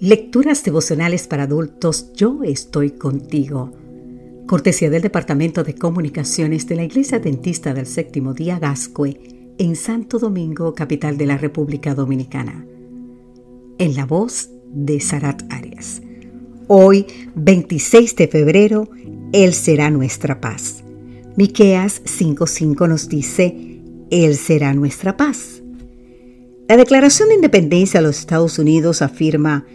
Lecturas devocionales para adultos, yo estoy contigo. Cortesía del Departamento de Comunicaciones de la Iglesia Dentista del Séptimo Día Gascue en Santo Domingo, capital de la República Dominicana. En la voz de Sarat Arias. Hoy, 26 de febrero, Él será nuestra paz. Miqueas 5:5 nos dice, Él será nuestra paz. La Declaración de Independencia de los Estados Unidos afirma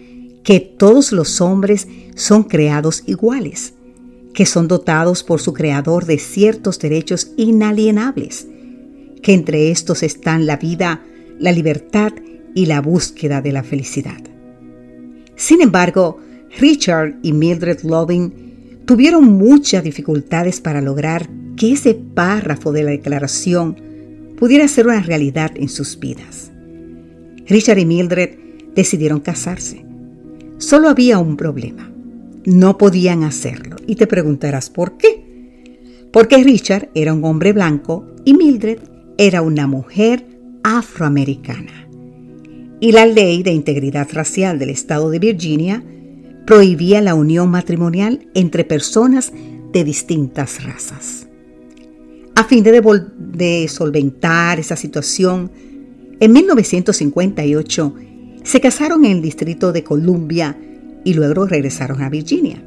que todos los hombres son creados iguales, que son dotados por su creador de ciertos derechos inalienables, que entre estos están la vida, la libertad y la búsqueda de la felicidad. Sin embargo, Richard y Mildred Loving tuvieron muchas dificultades para lograr que ese párrafo de la declaración pudiera ser una realidad en sus vidas. Richard y Mildred decidieron casarse Solo había un problema. No podían hacerlo. Y te preguntarás por qué. Porque Richard era un hombre blanco y Mildred era una mujer afroamericana. Y la ley de integridad racial del estado de Virginia prohibía la unión matrimonial entre personas de distintas razas. A fin de, solventar esa situación, en 1958 se casaron en el Distrito de Columbia y luego regresaron a Virginia.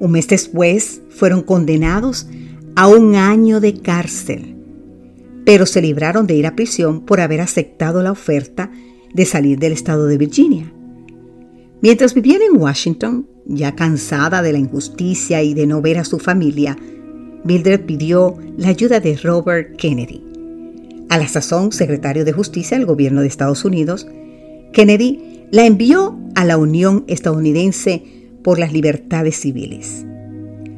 Un mes después fueron condenados a un año de cárcel, pero se libraron de ir a prisión por haber aceptado la oferta de salir del estado de Virginia. Mientras vivían en Washington, ya cansada de la injusticia y de no ver a su familia, Mildred pidió la ayuda de Robert Kennedy, a la sazón secretario de Justicia del gobierno de Estados Unidos, Kennedy la envió a la Unión Estadounidense por las Libertades Civiles.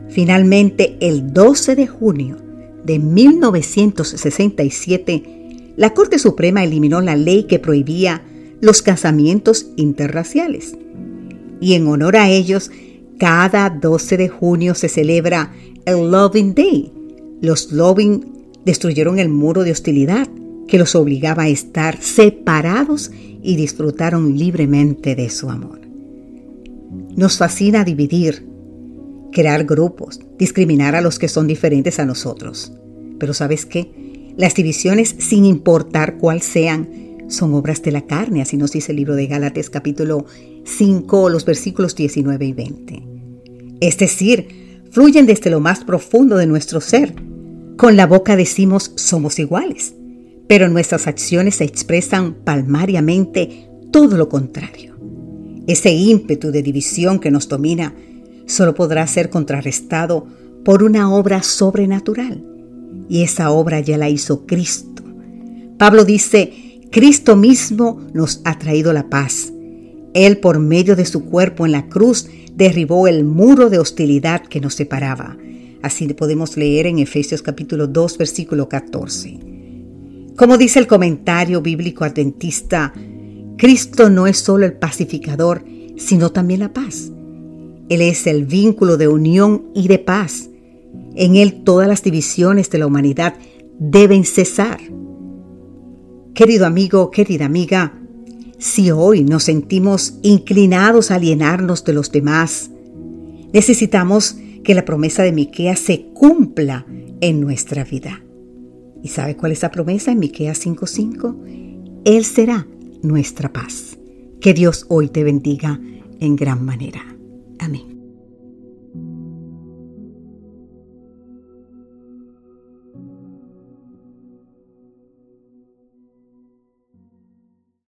Finalmente, el 12 de junio de 1967, la Corte Suprema eliminó la ley que prohibía los casamientos interraciales. Y en honor a ellos, cada 12 de junio se celebra el Loving Day. Los Loving destruyeron el muro de hostilidad que los obligaba a estar separados y disfrutaron libremente de su amor. Nos fascina dividir, crear grupos, discriminar a los que son diferentes a nosotros. Pero ¿sabes qué? Las divisiones, sin importar cuál sean, son obras de la carne, así nos dice el libro de Gálatas capítulo 5, los versículos 19 y 20. Es decir, fluyen desde lo más profundo de nuestro ser. Con la boca decimos somos iguales, pero nuestras acciones se expresan palmariamente todo lo contrario. Ese ímpetu de división que nos domina solo podrá ser contrarrestado por una obra sobrenatural, y esa obra ya la hizo Cristo. Pablo dice, Cristo mismo nos ha traído la paz. Él por medio de su cuerpo en la cruz derribó el muro de hostilidad que nos separaba. Así podemos leer en Efesios capítulo 2 versículo 14. Como dice el comentario bíblico adventista, Cristo no es solo el pacificador, sino también la paz. Él es el vínculo de unión y de paz. En Él todas las divisiones de la humanidad deben cesar. Querido amigo, querida amiga, si hoy nos sentimos inclinados a alienarnos de los demás, necesitamos que la promesa de Miquea se cumpla en nuestra vida. ¿Y sabe cuál es la promesa en Miqueas 5:5? Él será nuestra paz. Que Dios hoy te bendiga en gran manera. Amén.